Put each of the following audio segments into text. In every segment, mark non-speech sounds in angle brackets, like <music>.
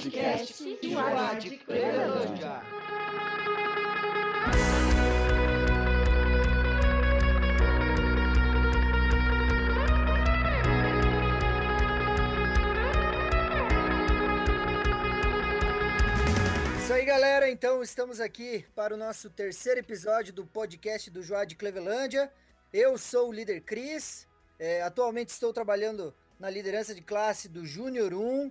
podcast Juad Clevelândia. Isso aí, galera. Então, estamos aqui para o nosso terceiro episódio do podcast do Joá de Clevelândia. Eu sou o líder Cris. É, atualmente estou trabalhando na liderança de classe do Júnior 1.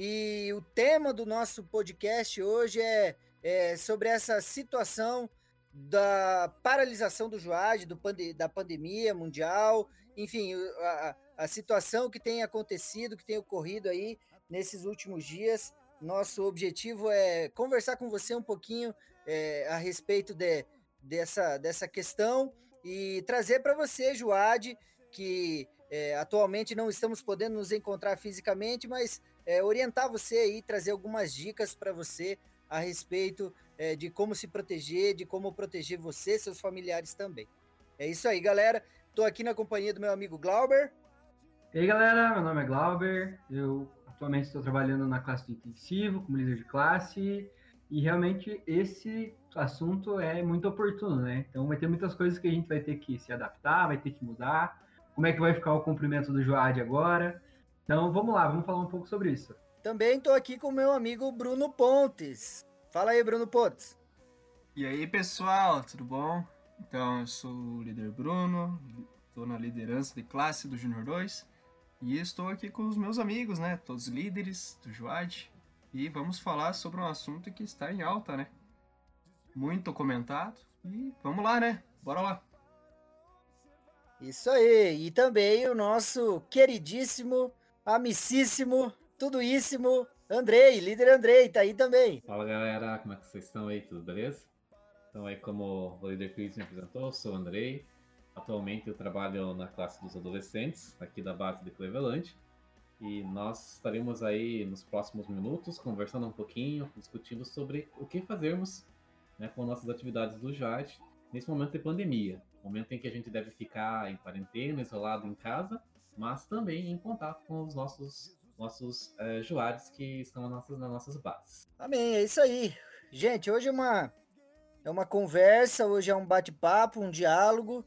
E o tema do nosso podcast hoje é, é sobre essa situação da paralisação do Joad, do pande da pandemia mundial, enfim, a, a situação que tem acontecido, que tem ocorrido aí nesses últimos dias. Nosso objetivo é conversar com você um pouquinho é, a respeito de, dessa, dessa questão e trazer para você, Joade, que é, atualmente não estamos podendo nos encontrar fisicamente, mas é, orientar você aí, trazer algumas dicas para você a respeito é, de como se proteger, de como proteger você e seus familiares também. É isso aí, galera. Estou aqui na companhia do meu amigo Glauber. E aí, galera, meu nome é Glauber, eu Atualmente estou trabalhando na classe de intensivo, como líder de classe, e realmente esse assunto é muito oportuno, né? Então vai ter muitas coisas que a gente vai ter que se adaptar, vai ter que mudar. Como é que vai ficar o cumprimento do Joad agora? Então vamos lá, vamos falar um pouco sobre isso. Também estou aqui com o meu amigo Bruno Pontes. Fala aí, Bruno Pontes. E aí, pessoal, tudo bom? Então, eu sou o líder Bruno, estou na liderança de classe do Júnior 2. E estou aqui com os meus amigos, né? Todos líderes do Juad. E vamos falar sobre um assunto que está em alta, né? Muito comentado. E vamos lá, né? Bora lá. Isso aí. E também o nosso queridíssimo, amicíssimo, tudoíssimo Andrei, líder Andrei, tá aí também. Fala galera, como é que vocês estão aí? Tudo beleza? Então aí como o líder Chris me apresentou, sou o Andrei, Atualmente eu trabalho na classe dos adolescentes, aqui da base de Cleveland. E nós estaremos aí nos próximos minutos conversando um pouquinho, discutindo sobre o que fazermos né, com nossas atividades do JAD nesse momento de pandemia. Momento em que a gente deve ficar em quarentena, isolado em casa, mas também em contato com os nossos nossos é, que estão nas nossas, nas nossas bases. Amém, é isso aí. Gente, hoje é uma, é uma conversa, hoje é um bate-papo, um diálogo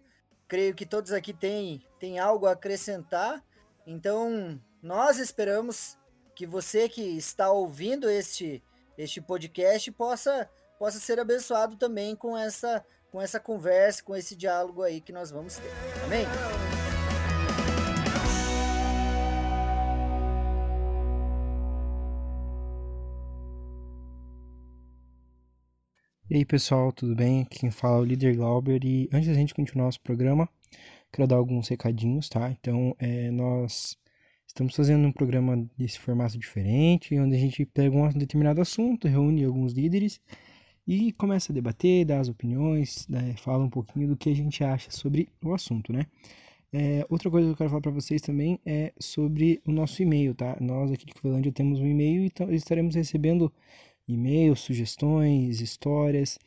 creio que todos aqui têm, têm algo a acrescentar. Então, nós esperamos que você que está ouvindo este, este podcast possa, possa ser abençoado também com essa, com essa conversa, com esse diálogo aí que nós vamos ter. Amém? E aí pessoal, tudo bem? Quem fala é o líder Glauber e antes da gente continuar nosso programa, quero dar alguns recadinhos, tá? Então, é, nós estamos fazendo um programa desse formato diferente, onde a gente pega um determinado assunto, reúne alguns líderes e começa a debater, dar as opiniões, né, fala um pouquinho do que a gente acha sobre o assunto, né? É, outra coisa que eu quero falar para vocês também é sobre o nosso e-mail, tá? Nós aqui de Covelândia temos um e-mail e estaremos recebendo e-mails, sugestões, histórias.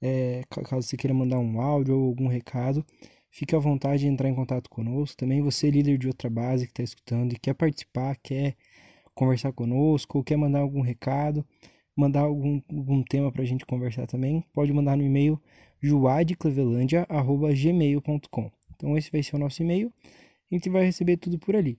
É, caso você queira mandar um áudio ou algum recado, fique à vontade de entrar em contato conosco. Também você, líder de outra base que está escutando e quer participar, quer conversar conosco, ou quer mandar algum recado, mandar algum, algum tema para a gente conversar também, pode mandar no e-mail juadclevelandia.gmail.com. Então esse vai ser o nosso e-mail. A gente vai receber tudo por ali.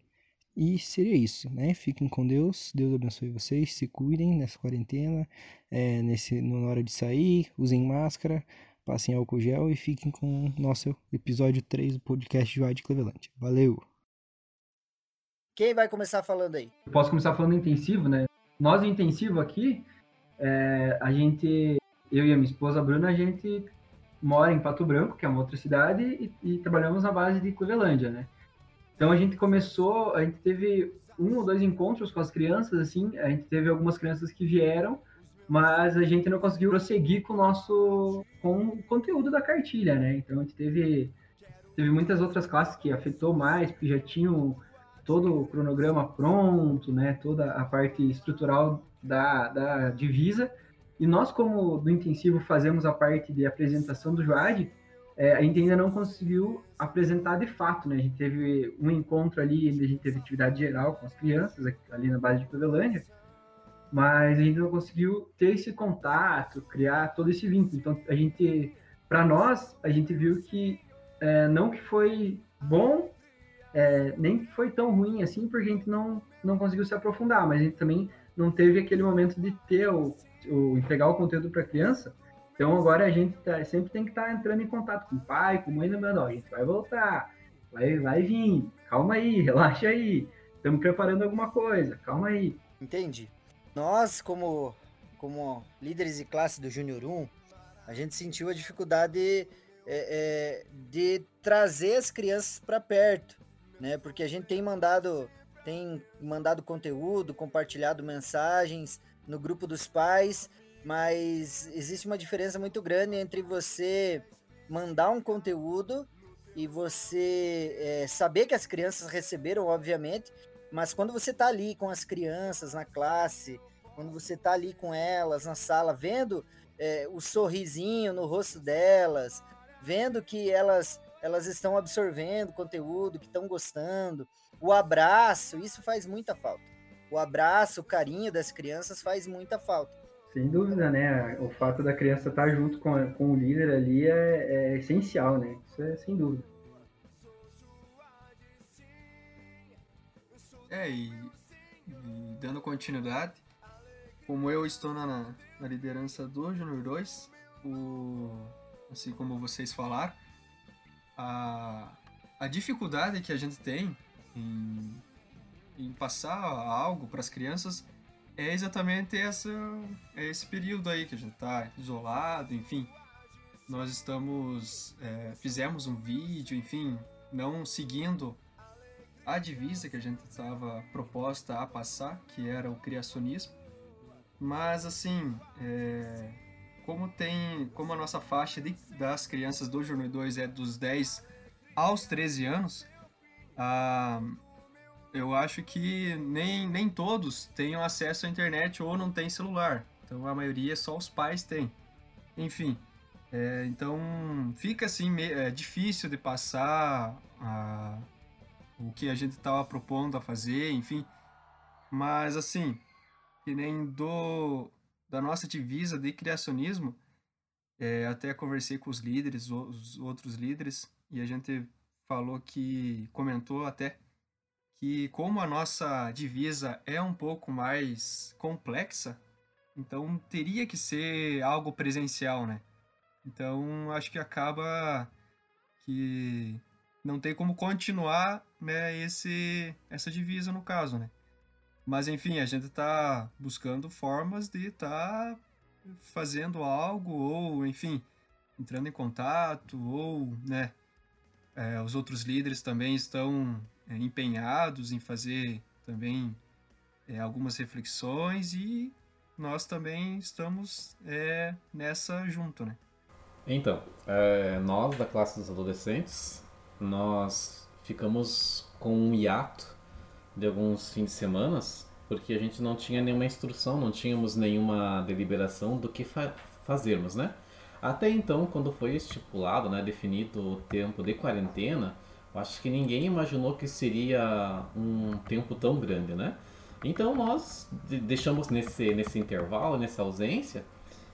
E seria isso, né? Fiquem com Deus, Deus abençoe vocês, se cuidem nessa quarentena, é, nesse, na hora de sair, usem máscara, passem álcool gel e fiquem com o nosso episódio 3 do podcast Joy de Cleveland. Valeu! Quem vai começar falando aí? Eu posso começar falando intensivo, né? Nós, intensivo aqui, é, a gente, eu e a minha esposa a Bruna, a gente mora em Pato Branco, que é uma outra cidade, e, e trabalhamos na base de Clevelândia, né? Então a gente começou, a gente teve um ou dois encontros com as crianças, assim, a gente teve algumas crianças que vieram, mas a gente não conseguiu prosseguir com o nosso com o conteúdo da cartilha, né? Então a gente teve teve muitas outras classes que afetou mais, porque já tinham todo o cronograma pronto, né? Toda a parte estrutural da, da divisa. E nós, como do intensivo, fazemos a parte de apresentação do JOAD, é, a gente ainda não conseguiu apresentar de fato, né? A gente teve um encontro ali, a gente teve atividade geral com as crianças, ali na base de Clevelândia, mas a gente não conseguiu ter esse contato, criar todo esse vínculo. Então, a gente, para nós, a gente viu que é, não que foi bom, é, nem que foi tão ruim assim, porque a gente não, não conseguiu se aprofundar, mas a gente também não teve aquele momento de ter o, o entregar o conteúdo para a criança. Então agora a gente tá, sempre tem que estar tá entrando em contato com o pai, com a mãe, lembrando, ó, a gente vai voltar, vai, vai vir, calma aí, <laughs> relaxa aí, estamos preparando alguma coisa, calma aí. Entendi. Nós, como, como líderes de classe do Júnior 1, a gente sentiu a dificuldade é, é, de trazer as crianças para perto, né? Porque a gente tem mandado, tem mandado conteúdo, compartilhado mensagens no grupo dos pais, mas existe uma diferença muito grande entre você mandar um conteúdo e você é, saber que as crianças receberam, obviamente, mas quando você está ali com as crianças na classe, quando você está ali com elas na sala, vendo é, o sorrisinho no rosto delas, vendo que elas elas estão absorvendo conteúdo, que estão gostando, o abraço, isso faz muita falta. O abraço, o carinho das crianças faz muita falta. Sem dúvida, né? O fato da criança estar tá junto com, com o líder ali é, é essencial, né? Isso é sem dúvida. É, e, e, dando continuidade, como eu estou na, na liderança do Júnior 2, o, assim como vocês falaram, a, a dificuldade que a gente tem em, em passar algo para as crianças é exatamente essa, é esse período aí que a gente está isolado, enfim. Nós estamos, é, fizemos um vídeo, enfim, não seguindo a divisa que a gente estava proposta a passar, que era o criacionismo. Mas assim, é, como tem, como a nossa faixa de, das crianças do Júnior 2 é dos 10 aos 13 anos, ah, eu acho que nem, nem todos tenham acesso à internet ou não tem celular. Então a maioria só os pais têm. Enfim, é, então fica assim é, difícil de passar a, o que a gente estava propondo a fazer, enfim. Mas assim, que nem do da nossa divisa de criacionismo, é, até conversei com os líderes, os outros líderes, e a gente falou que comentou até que como a nossa divisa é um pouco mais complexa, então teria que ser algo presencial, né? Então acho que acaba que não tem como continuar né, esse, essa divisa no caso, né? Mas enfim, a gente está buscando formas de estar tá fazendo algo ou, enfim, entrando em contato ou, né, é, os outros líderes também estão é, empenhados em fazer também é, algumas reflexões e nós também estamos é, nessa junto, né? Então, é, nós da classe dos adolescentes nós ficamos com um hiato de alguns fins de semana, porque a gente não tinha nenhuma instrução, não tínhamos nenhuma deliberação do que fa fazermos, né? Até então, quando foi estipulado, né, definido o tempo de quarentena, acho que ninguém imaginou que seria um tempo tão grande, né? Então nós deixamos nesse, nesse intervalo, nessa ausência,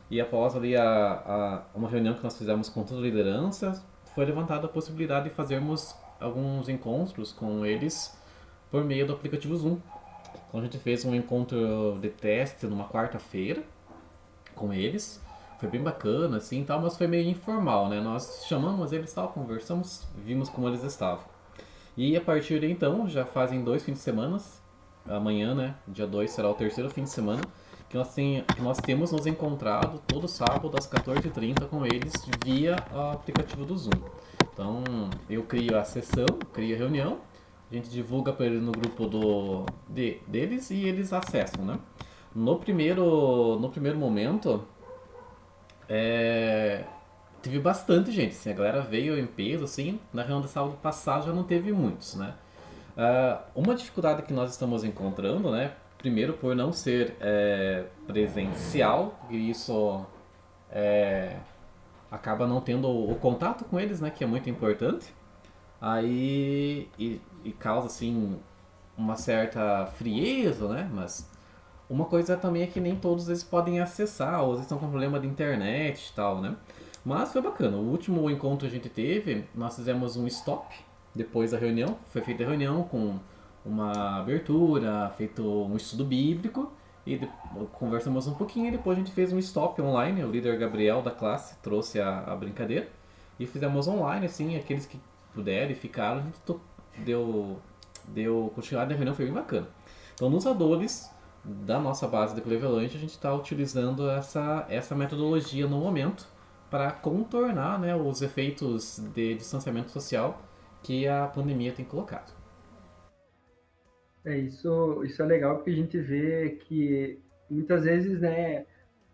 e após ali a, a, uma reunião que nós fizemos com toda a liderança, foi levantada a possibilidade de fazermos alguns encontros com eles por meio do aplicativo Zoom. Então a gente fez um encontro de teste numa quarta-feira com eles. Foi bem bacana, assim, tal, mas foi meio informal, né? Nós chamamos eles, tal, conversamos, vimos como eles estavam. E a partir de então, já fazem dois fins de semana, amanhã, né, dia 2 será o terceiro fim de semana, que nós, tem, que nós temos nos encontrado todo sábado às 14h30 com eles via o aplicativo do Zoom. Então eu crio a sessão, crio a reunião, a gente divulga para eles no grupo do, de, deles e eles acessam, né? No primeiro, no primeiro momento, é, teve bastante gente, assim, a galera veio em peso, assim, na reunião da sábado passado já não teve muitos, né? Uh, uma dificuldade que nós estamos encontrando, né, Primeiro, por não ser é, presencial, e isso é, acaba não tendo o, contato com eles, né, que é muito importante. Aí, e, e causa, assim, uma certa frieza, né, mas Uma coisa também é que nem todos eles podem acessar, ou eles estão com problema de internet e tal, né? Mas foi bacana. O último encontro que a gente teve, nós fizemos um stop depois da reunião. Foi feita a reunião com uma abertura, feito um estudo bíblico e conversamos um pouquinho e depois a gente fez um stop online. O líder Gabriel da classe trouxe a, a brincadeira e fizemos online, assim, aqueles que puderem ficaram, a gente deu, deu continuidade da reunião, foi bem bacana. Então, nos adores da nossa base de Cleveland, a gente está utilizando essa, essa metodologia no momento para contornar né, os efeitos de distanciamento social que a pandemia tem colocado. É, isso, isso é legal porque a gente vê que muitas vezes, né,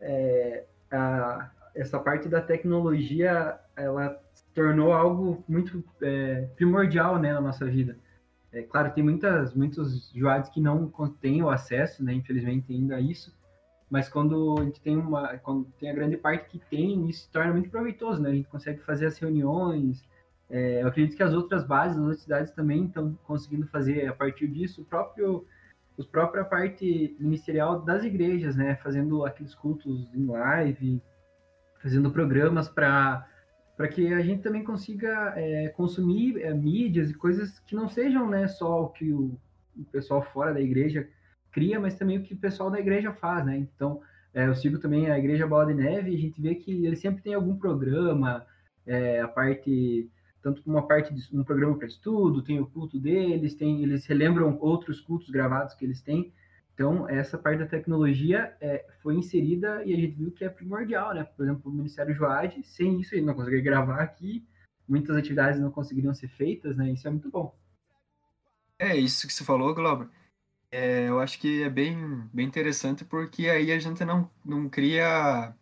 é, a, essa parte da tecnologia, ela se tornou algo muito é, primordial, né, na nossa vida. É claro, tem muitas, muitos joados que não têm o acesso, né, infelizmente ainda isso, mas quando a gente tem uma, quando tem a grande parte que tem, isso se torna muito proveitoso, né, a gente consegue fazer as reuniões, é, eu acredito que as outras bases, as outras cidades também estão conseguindo fazer a partir disso o próprio a própria parte ministerial das igrejas, né, fazendo aqueles cultos em live, fazendo programas para para que a gente também consiga é, consumir é, mídias e coisas que não sejam né, só o que o, o, pessoal fora da igreja cria, mas também o que o pessoal da igreja faz, né? Então, é, eu sigo também a Igreja Bola de Neve e a gente vê que ele sempre tem algum programa, é, a parte tanto uma parte de um programa para estudo, tem o culto deles, tem eles relembram outros cultos gravados que eles têm. Então, essa parte da tecnologia é, foi inserida e a gente viu que é primordial, né? Por exemplo, o Ministério Joad, sem isso ele não conseguiria gravar aqui, muitas atividades não conseguiriam ser feitas, né? Isso é muito bom. É, isso que você falou, Glauber, é, eu acho que é bem, bem interessante porque aí a gente não, não cria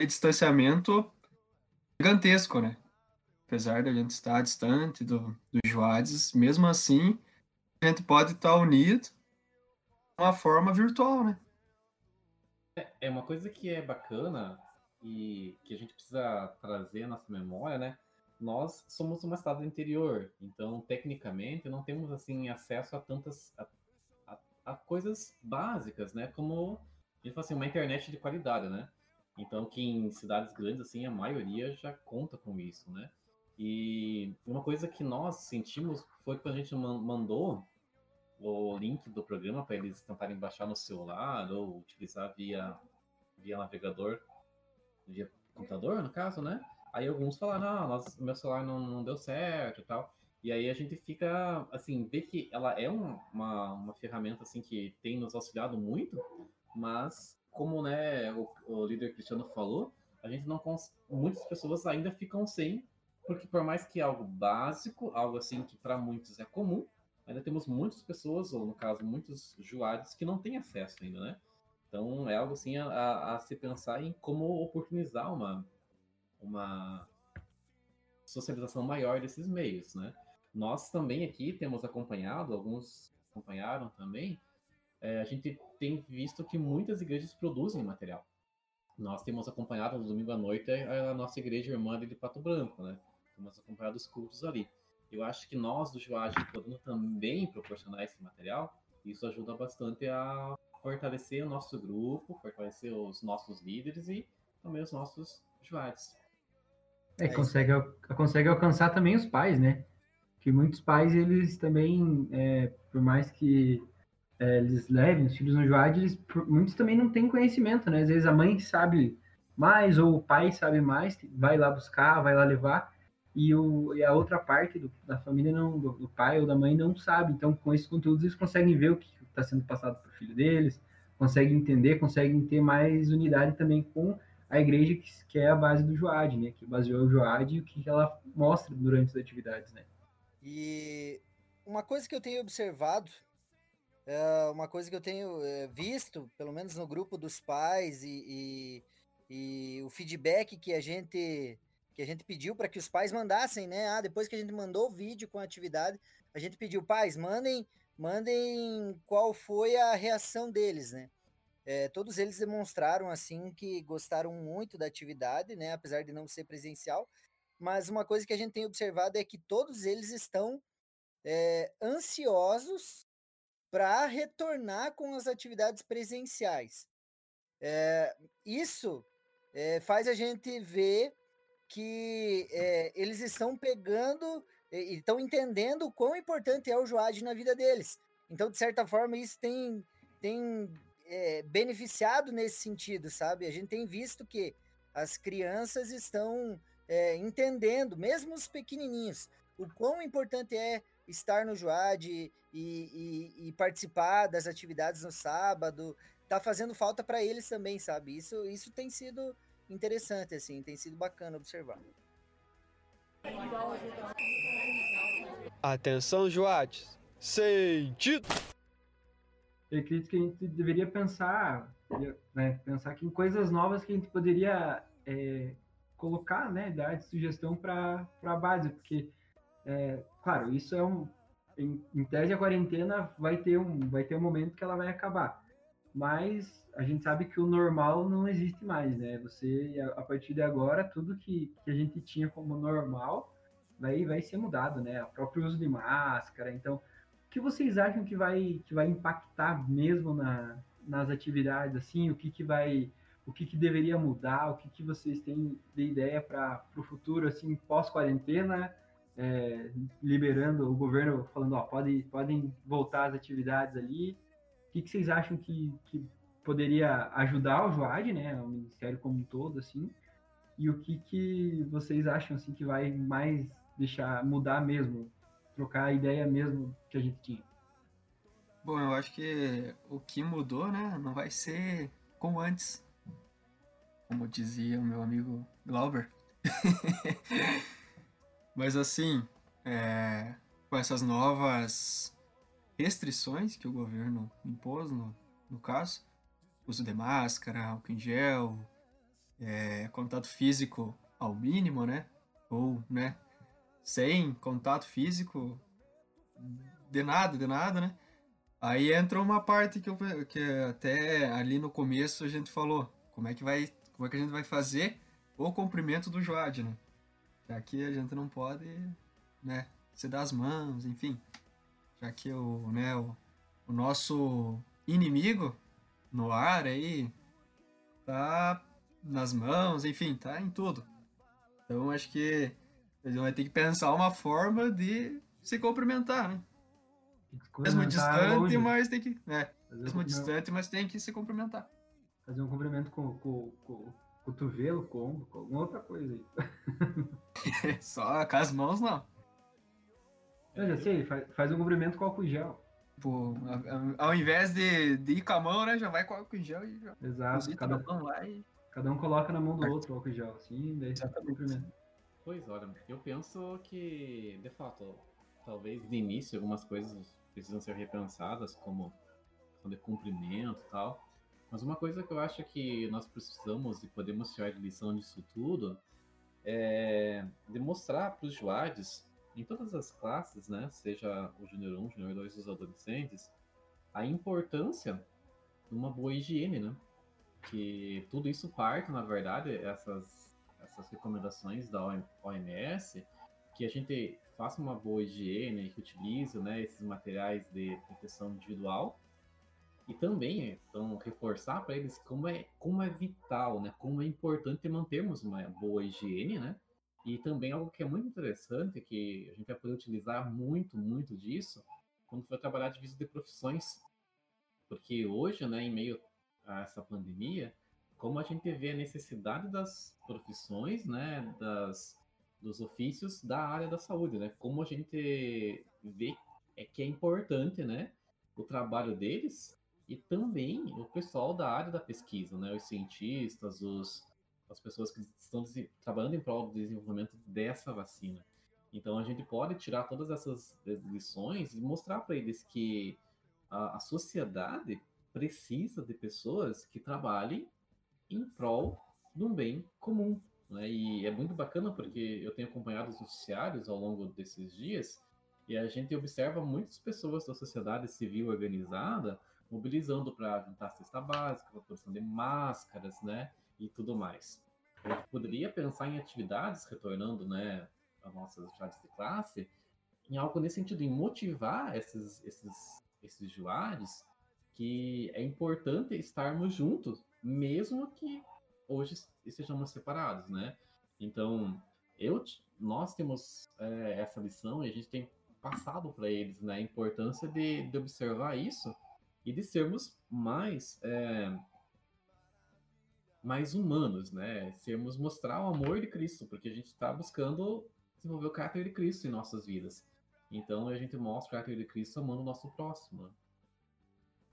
distanciamento gigantesco, né? apesar da gente estar distante do, dos Joades, mesmo assim, a gente pode estar unido uma forma virtual, né? É, é uma coisa que é bacana e que a gente precisa trazer na nossa memória, né? Nós somos uma estado interior, então tecnicamente não temos assim acesso a tantas a, a, a coisas básicas, né? Como gente fala assim, uma internet de qualidade, né? Então que em cidades grandes assim a maioria já conta com isso, né? E uma coisa que nós sentimos foi quando a gente mandou o link do programa para eles tentarem baixar no celular ou utilizar via, via navegador, via computador, no caso, né? Aí alguns falaram, ah, nossa, meu celular não, não deu certo e tal. E aí a gente fica, assim, vê que ela é um, uma, uma ferramenta, assim, que tem nos auxiliado muito, mas como, né, o, o líder Cristiano falou, a gente não muitas pessoas ainda ficam sem porque por mais que é algo básico, algo assim que para muitos é comum, ainda temos muitas pessoas, ou no caso, muitos usuários que não têm acesso ainda, né? Então é algo assim a, a, a se pensar em como oportunizar uma, uma socialização maior desses meios, né? Nós também aqui temos acompanhado, alguns acompanharam também, é, a gente tem visto que muitas igrejas produzem material. Nós temos acompanhado no domingo à noite a nossa igreja irmã de Pato Branco, né? temos acompanhado os cultos ali. Eu acho que nós do Joagem podendo também proporcionar esse material, isso ajuda bastante a fortalecer o nosso grupo, fortalecer os nossos líderes e também os nossos Joades. É, consegue, consegue alcançar também os pais, né? Que muitos pais, eles também, é, por mais que é, eles levem os filhos no Joad, eles, muitos também não têm conhecimento, né? Às vezes a mãe sabe mais ou o pai sabe mais, vai lá buscar, vai lá levar, e, o, e a outra parte do, da família, não, do, do, pai ou da mãe, não sabe. Então, com esses conteúdos, eles conseguem ver o que está sendo passado para o filho deles, conseguem entender, conseguem ter mais unidade também com a igreja, que, que é a base do Joad, né? Que baseou o Joad e o que ela mostra durante as atividades, né? E uma coisa que eu tenho observado, é uma coisa que eu tenho é, visto, pelo menos no grupo dos pais e, e, e o feedback que a gente que a gente pediu para que os pais mandassem, né? Ah, depois que a gente mandou o vídeo com a atividade, a gente pediu, pais, mandem, mandem qual foi a reação deles, né? É, todos eles demonstraram assim que gostaram muito da atividade, né? Apesar de não ser presencial, mas uma coisa que a gente tem observado é que todos eles estão é, ansiosos para retornar com as atividades presenciais. É, isso é, faz a gente ver que é, eles estão pegando e estão entendendo o quão importante é o Joad na vida deles. Então, de certa forma, isso tem, tem é, beneficiado nesse sentido, sabe? A gente tem visto que as crianças estão é, entendendo, mesmo os pequenininhos, o quão importante é estar no Joad e, e, e, participar das atividades no sábado, tá fazendo falta para eles também, sabe? Isso, isso tem sido interessante, assim, tem sido bacana observar. Atenção, Joates! Sentido! Eu acredito que a gente deveria pensar, né, pensar que em coisas novas que a gente poderia é, colocar, né, dar de sugestão para a base, porque, é, claro, isso é um, em, em, tese a quarentena vai ter um, vai ter um momento que ela vai acabar, mas a gente sabe que o normal não existe mais, né? Você, a, partir de agora, tudo que, que a gente tinha como normal vai, vai ser mudado, né? O próprio uso de máscara. Então, o que vocês acham que vai, que vai impactar mesmo na, nas atividades, assim? O que, que vai o que, que deveria mudar, o que, que vocês têm de ideia para o futuro, assim, pós-quarentena, é, liberando o governo falando, ó, pode, podem voltar as atividades ali. Que, que vocês acham que, que poderia ajudar o Joad, né, o ministério como um todo, assim, e o que, que vocês acham, assim, que vai mais deixar mudar mesmo, trocar a ideia mesmo que a gente tinha? Bom, eu acho que o que mudou, né, não vai ser como antes, como dizia o meu amigo Glauber. <laughs> Mas assim, é, com essas novas restrições que o governo impôs, no, no caso, uso de máscara, álcool em gel, é, contato físico ao mínimo, né? Ou, né? Sem contato físico, de nada, de nada, né? Aí entra uma parte que, eu, que até ali no começo a gente falou, como é que vai, como é que a gente vai fazer o comprimento do Joad, né? Que a gente não pode, né, se dar as mãos, enfim. Já que o, né, o, o nosso inimigo no ar aí, tá nas mãos, enfim, tá em tudo. Então acho que gente vai ter que pensar uma forma de se cumprimentar, né? Mesmo distante, longe. mas tem que. É, mesmo um distante, mas tem que se cumprimentar. Fazer um cumprimento com, com, com, cotovelo, com ombro, com alguma outra coisa aí. <laughs> Só com as mãos não. Eu já sei, faz, faz um cumprimento com álcool gel. Tipo, ao invés de, de ir com a mão, né? Já vai com álcool gel e já. Exato. Cada, lá e... cada um coloca na mão do outro o álcool gel, assim, daí cumprimento. Pois olha, eu penso que, de fato, talvez de início algumas coisas precisam ser repensadas, como questão de cumprimento e tal. Mas uma coisa que eu acho que nós precisamos e podemos tirar de lição disso tudo é demonstrar para os Joades em todas as classes, né, seja o Júnior 1, Júnior 2 dos adolescentes, a importância de uma boa higiene, né? Que tudo isso parte, na verdade, essas, essas recomendações da OMS, que a gente faça uma boa higiene, que utilize né, esses materiais de proteção individual e também então reforçar para eles como é como é vital, né, como é importante mantermos uma boa higiene, né, e também algo que é muito interessante, que a gente vai poder utilizar muito, muito disso, quando for trabalhar de vista de profissões. Porque hoje, né, em meio a essa pandemia, como a gente vê a necessidade das profissões, né, das, dos ofícios da área da saúde, né? Como a gente vê é que é importante, né, o trabalho deles e também o pessoal da área da pesquisa, né, os cientistas, os as pessoas que estão trabalhando em prol do desenvolvimento dessa vacina. Então a gente pode tirar todas essas lições e mostrar para eles que a, a, sociedade precisa de pessoas que trabalhem em prol de um bem comum. Né? E é muito bacana porque eu tenho acompanhado os noticiários ao longo desses dias e a gente observa muitas pessoas da sociedade civil organizada mobilizando para juntar cesta básica, para produção de máscaras, né? E tudo mais. A gente poderia pensar em atividades, retornando né, às nossas atividades de classe, em algo nesse sentido, em motivar esses, esses, esses juares que é importante estarmos juntos, mesmo que hoje estejamos separados, né? Então, eu, nós temos é, essa lição e a gente tem passado para eles né, a importância de, de, observar isso e de sermos mais é, mais humanos, né? Sermos mostrar o amor de Cristo, porque a gente está buscando desenvolver o caráter de Cristo em nossas vidas. Então a gente mostra o caráter de Cristo amando o nosso próximo.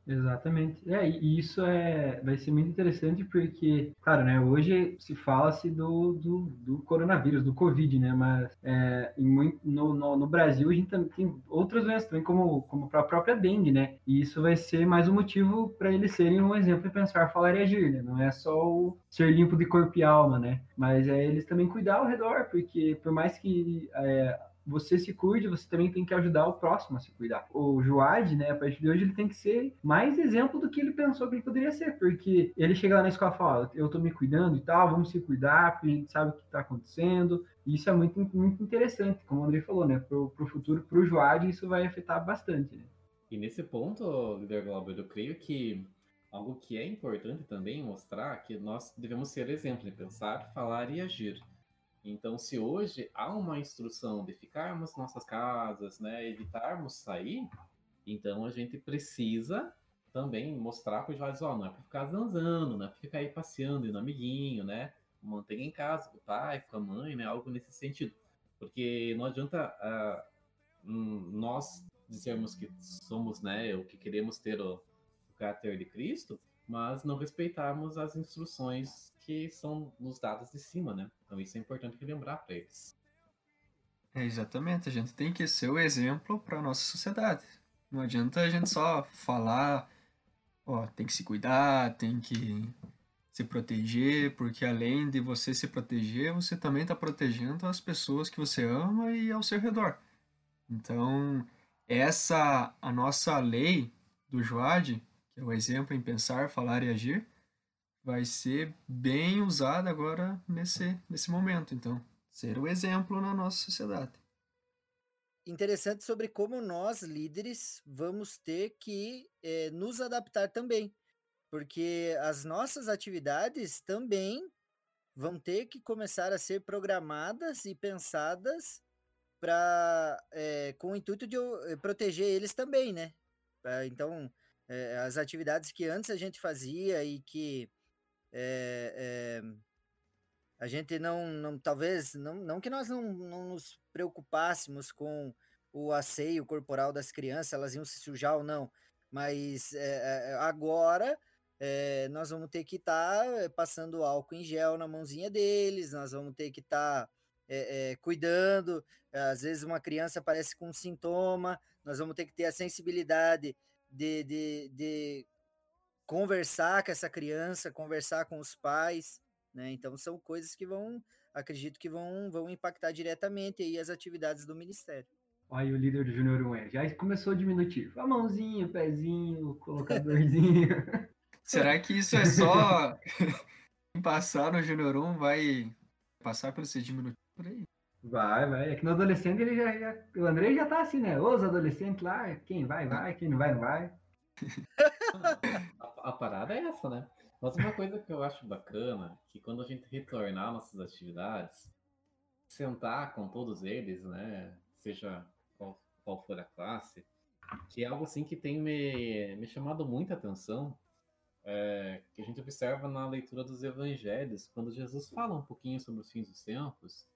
Exatamente. É, e isso é, vai ser muito interessante porque, claro, né, hoje se fala-se do, do, do, coronavírus, do Covid, né, mas é, muito, no, no, no, Brasil a gente tem outras doenças também, como, como a própria dengue, né, e isso vai ser mais um motivo para eles serem um exemplo de pensar, falar e agir, né, não é só o ser limpo de corpo e alma, né, mas é eles também cuidar ao redor, porque por mais que é, você se cuide, você também tem que ajudar o próximo a se cuidar. O Joad, né, a partir de hoje, ele tem que ser mais exemplo do que ele pensou que ele poderia ser, porque ele chega lá na escola e fala, eu tô me cuidando e tal, vamos se cuidar, porque a gente sabe o que tá acontecendo, isso é muito, muito interessante, como o André falou, né, pro, pro futuro, pro Joad, isso vai afetar bastante, né. E nesse ponto, líder Glauber, eu creio que algo que é importante também mostrar que nós devemos ser exemplo em pensar, falar e agir. Então, se hoje há uma instrução de ficarmos nossas casas, né, evitarmos sair, então a gente precisa também mostrar para os jovens, ó, não é para ficar zanzando, não é para ficar aí passeando, indo amiguinho, né? Mantenha em casa o pai, com a mãe, né? Algo nesse sentido. Porque não adianta uh, nós dizermos que somos, né, o que queremos ter o, o caráter de Cristo, mas não respeitarmos as instruções são nos dadas de cima, né? Então isso é importante lembrar para eles. É, exatamente, a gente tem que ser o exemplo para a nossa sociedade. Não adianta a gente só falar, ó, tem que se cuidar, tem que se proteger, porque além de você se proteger, você também está protegendo as pessoas que você ama e ao seu redor. Então, essa a nossa lei do Joad, que é o exemplo em pensar, falar e agir, vai ser bem usada agora nesse, nesse momento. Então, ser o exemplo na nossa sociedade. Interessante sobre como nós, líderes, vamos ter que é, nos adaptar também. Porque as nossas atividades também vão ter que começar a ser programadas e pensadas para é, eh, com o intuito de eh, proteger eles também, né? Então, é, as atividades que antes a gente fazia e que é, é, a gente não, não talvez, não, não que nós não, não nos preocupássemos com o asseio corporal das crianças, elas iam se sujar ou não, mas é, agora é, nós vamos ter que estar tá passando álcool em gel na mãozinha deles, nós vamos ter que estar tá, é, cuidando, às vezes uma criança aparece com um sintoma, nós vamos ter que ter a sensibilidade de, de, de conversar com essa criança, conversar com os pais, né? Então são coisas que vão, acredito que vão, vão impactar diretamente aí as atividades do ministério. Aí o líder do Júnior 1 é, já começou diminutivo. A mãozinha, o pezinho, o colocadorzinho. <laughs> Será que isso é só <laughs> passar no Júnior 1 vai passar pelo ser diminutivo por aí? Vai, vai. É que no adolescente ele já, já, O André já tá assim, né? Os adolescentes lá, quem vai, vai, quem não vai, não vai. <laughs> a, a, parada é essa, né? Mas uma coisa que eu acho bacana, que quando a gente retornar nossas atividades, sentar com todos eles, né? Seja qual, qual for a classe, que é algo assim que tem me, me chamado muita atenção, é, que a gente observa na leitura dos evangelhos, quando Jesus fala um pouquinho sobre os fins dos tempos,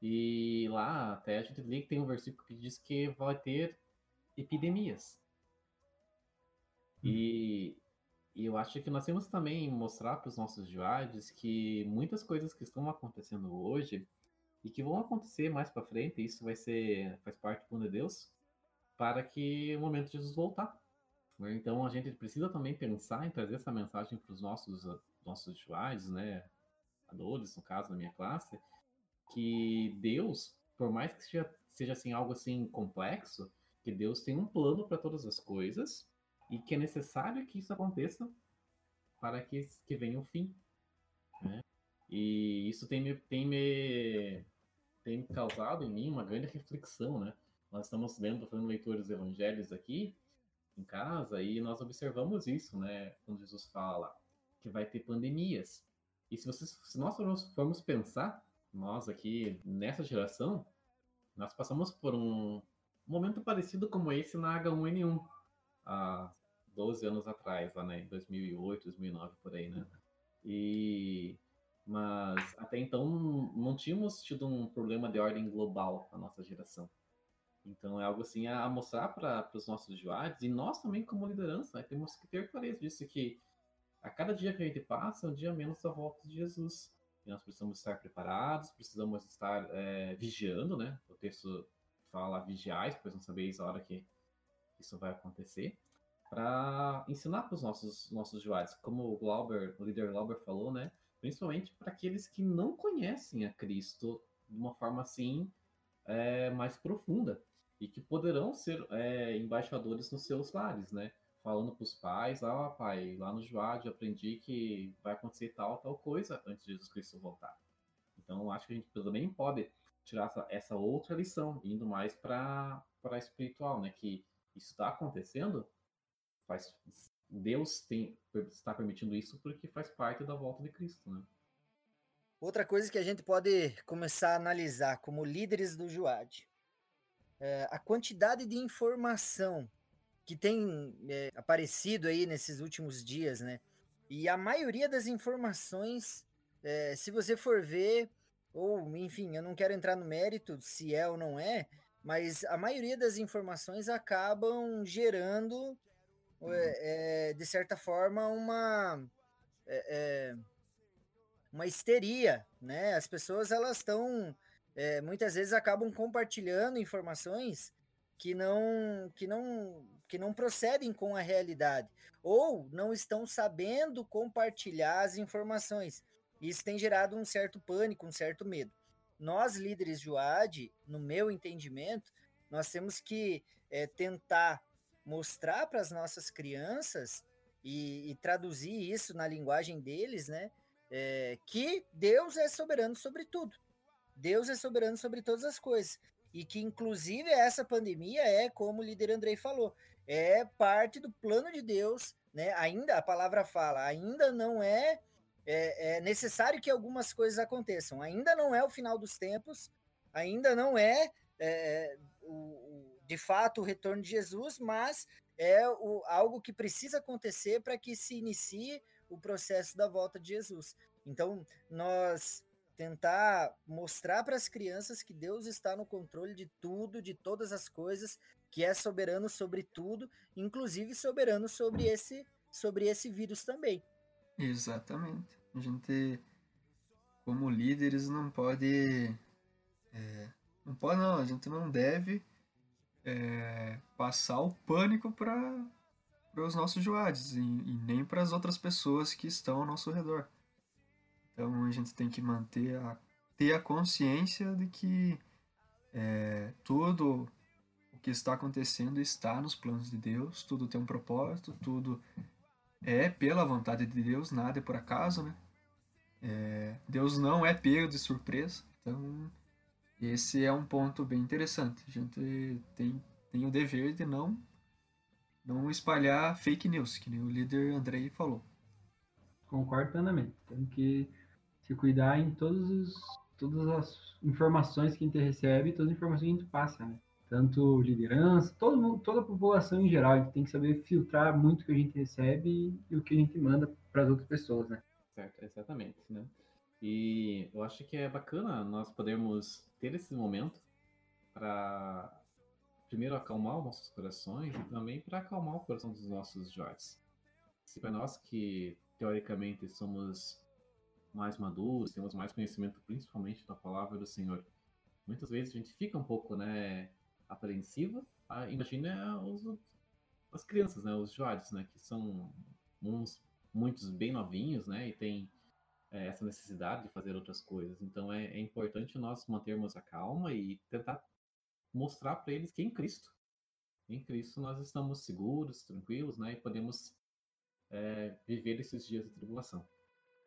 e lá até a gente lê que tem um versículo que diz que vai ter epidemias. E, e eu acho que nós temos também mostrar para os nossos joades que muitas coisas que estão acontecendo hoje e que vão acontecer mais para frente, isso vai ser faz parte do plano de Deus, para que o momento de Jesus voltar. Então a gente precisa também pensar em trazer essa mensagem para os nossos nossos joades, né, adultos, no caso da minha classe, que Deus, por mais que seja, seja assim algo assim complexo, que Deus tem um plano para todas as coisas e que é necessário que isso aconteça para que, que venha o fim. Né? E isso tem me, tem me tem causado em mim uma grande reflexão, né? Nós estamos lendo, fazendo leitores evangelhos aqui, em casa e nós observamos isso, né? Quando Jesus fala que vai ter pandemias. E se, vocês, se nós formos, pensar, nós aqui nessa geração, nós passamos por um momento parecido como esse na H1N1, há 12 anos atrás, lá né, em 2008, 2009, por aí, né? E mas até então não tínhamos tido um problema de ordem global na nossa geração. Então é algo assim a mostrar para os nossos usuários e nós também como liderança né, temos que ter clareza disso que a cada dia que a gente passa um dia menos a volta de Jesus. E nós precisamos estar preparados, precisamos estar é, vigiando, né? O texto fala vigiais, pois não sabeis a hora que isso vai acontecer, para ensinar para os nossos, nossos usuários, como o Glauber, o líder Glauber falou, né? Principalmente para aqueles que não conhecem a Cristo de uma forma assim é, mais profunda e que poderão ser é, embaixadores nos seus lares, né? Falando para os pais, ah, pai, lá no Joade aprendi que vai acontecer tal, tal coisa antes de Jesus Cristo voltar. Então, acho que a gente também pode tirar essa, essa outra lição, indo mais para a espiritual, né? Que isso está acontecendo, faz, Deus tem, está permitindo isso porque faz parte da volta de Cristo, né? Outra coisa que a gente pode começar a analisar como líderes do Juad é a quantidade de informação que tem é, aparecido aí nesses últimos dias, né? E a maioria das informações, é, se você for ver, ou enfim, eu não quero entrar no mérito se é ou não é, mas a maioria das informações acabam gerando, é, de certa forma, uma uma histeria, né? As pessoas elas estão é, muitas vezes acabam compartilhando informações que não que não que não procedem com a realidade ou não estão sabendo compartilhar as informações. Isso tem gerado um certo pânico, um certo medo. Nós líderes de UAD, no meu entendimento, nós temos que é, tentar mostrar para as nossas crianças e, e, traduzir isso na linguagem deles, né? é, que Deus é soberano sobre tudo. Deus é soberano sobre todas as coisas. E que, inclusive, essa pandemia é, como o líder Andrei falou, é parte do plano de Deus, né? Ainda, a palavra fala, ainda não é, é, é necessário que algumas coisas aconteçam. Ainda não é o final dos tempos, ainda não é, é fato o retorno de Jesus, mas é o, algo que precisa acontecer para que se inicie o processo da volta de Jesus. Então, nós tentar mostrar para as crianças que Deus está no controle de tudo, de todas as coisas, que é soberano sobre tudo, inclusive soberano sobre esse sobre esse vírus também. Exatamente. A gente, como líderes, não pode, é, não pode não. A gente não deve é, passar o pânico para os nossos joades e, e nem para as outras pessoas que estão ao nosso redor. Então a gente tem que manter a, ter a consciência de que é, tudo o que está acontecendo está nos planos de Deus, tudo tem um propósito, tudo é pela vontade de Deus, nada é por acaso, né? É, Deus não é pego de surpresa, então esse é um ponto bem interessante. A gente tem, tem o dever de não não espalhar fake news, que nem o líder Andrei falou. Concordo plenamente. Temos que se cuidar em todos os, todas as informações que a gente recebe, todas as informações que a gente passa, né? Tanto liderança, todo mundo, toda a população em geral, a gente tem que saber filtrar muito o que a gente recebe e o que a gente manda para as outras pessoas, né? Certo, exatamente, né? E eu acho que é bacana nós podermos ter esse momento para primeiro acalmar os nossos corações e também para acalmar o coração dos nossos jovens. Se para nós que teoricamente somos mais maduros, temos mais conhecimento principalmente da palavra do Senhor, muitas vezes a gente fica um pouco, né, apreensiva. Ah, imagina os, as crianças, né, os jovens, né, que são uns muitos bem novinhos, né, e tem é, essa necessidade de fazer outras coisas. Então é, é importante nós mantermos a calma e tentar mostrar para eles que em Cristo, em Cristo nós estamos seguros, tranquilos, né? E podemos é, viver esses dias de tribulação.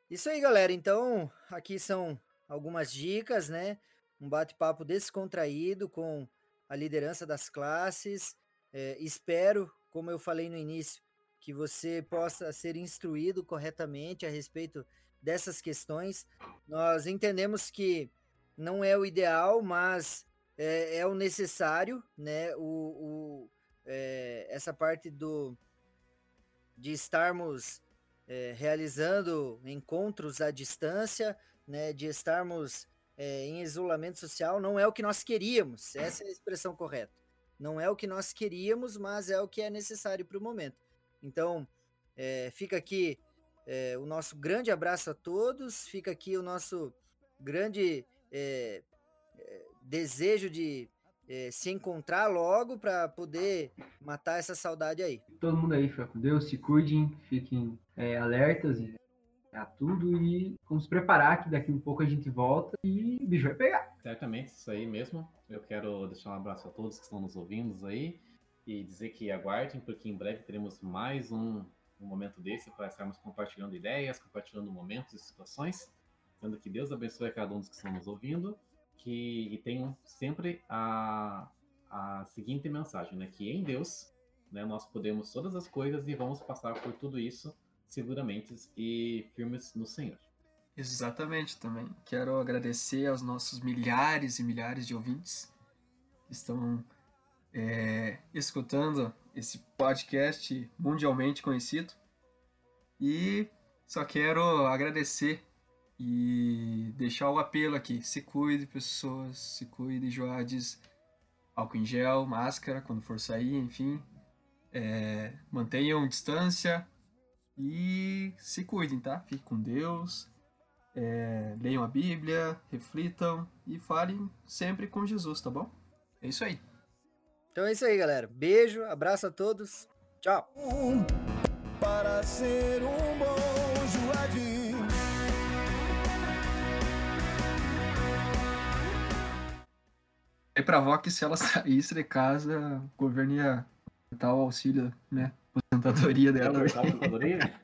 Isso aí, galera. Então, aqui são algumas dicas, né? Um bate-papo descontraído com a liderança das classes. É, espero como eu falei no início, que você possa ser instruído corretamente a respeito dessas questões. Nós entendemos que não é o ideal, mas é, é o necessário, né? O, o é, essa parte do de estarmos é, realizando encontros à distância, né? De estarmos é, em isolamento social, não é o que nós queríamos. Essa é a expressão correta. Não é o que nós queríamos, mas é o que é necessário para o momento. Então, é, fica aqui é, o nosso grande abraço a todos, fica aqui o nosso grande é, é desejo de é, se encontrar logo para poder matar essa saudade aí. Todo mundo aí, fica com Deus, se cuidem, fiquem é, alertas a tudo e vamos preparar que daqui um pouco a gente volta e o bicho vai pegar. Certamente, isso aí mesmo. Eu quero deixar um abraço a todos que estão nos ouvindo aí e dizer que aguardem, porque em breve teremos mais um, um momento desse para estarmos compartilhando ideias, compartilhando momentos e situações. Sendo que Deus abençoe a cada um dos que estão nos ouvindo que, e tenham sempre a, a seguinte mensagem, né? Que em Deus né, nós podemos todas as coisas e vamos passar por tudo isso seguramente e firmes no Senhor. Exatamente, também. Quero agradecer aos nossos milhares e milhares de ouvintes que estão é, escutando esse podcast mundialmente conhecido. E só quero agradecer e deixar o apelo aqui. Se cuide, pessoas, se cuide, Joades. Álcool em gel, máscara quando for sair, enfim. É, mantenham distância, e se cuidem, tá? Fiquem com Deus. É, leiam a Bíblia, reflitam e falem sempre com Jesus, tá bom? É isso aí. Então é isso aí, galera. Beijo, abraço a todos. Tchau. Para ser um bom juadi. É pra avó que se ela <laughs> saísse de casa, o governo ia dar o auxílio, né? aposentadoria dela. Aposentadoria? <laughs>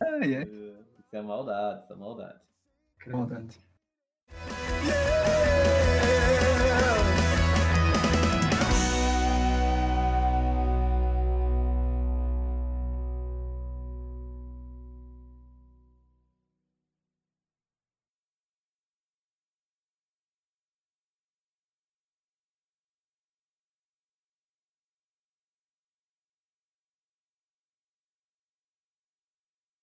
ah, é. Isso é maldade, isso é maldade. Maldade. Yeah!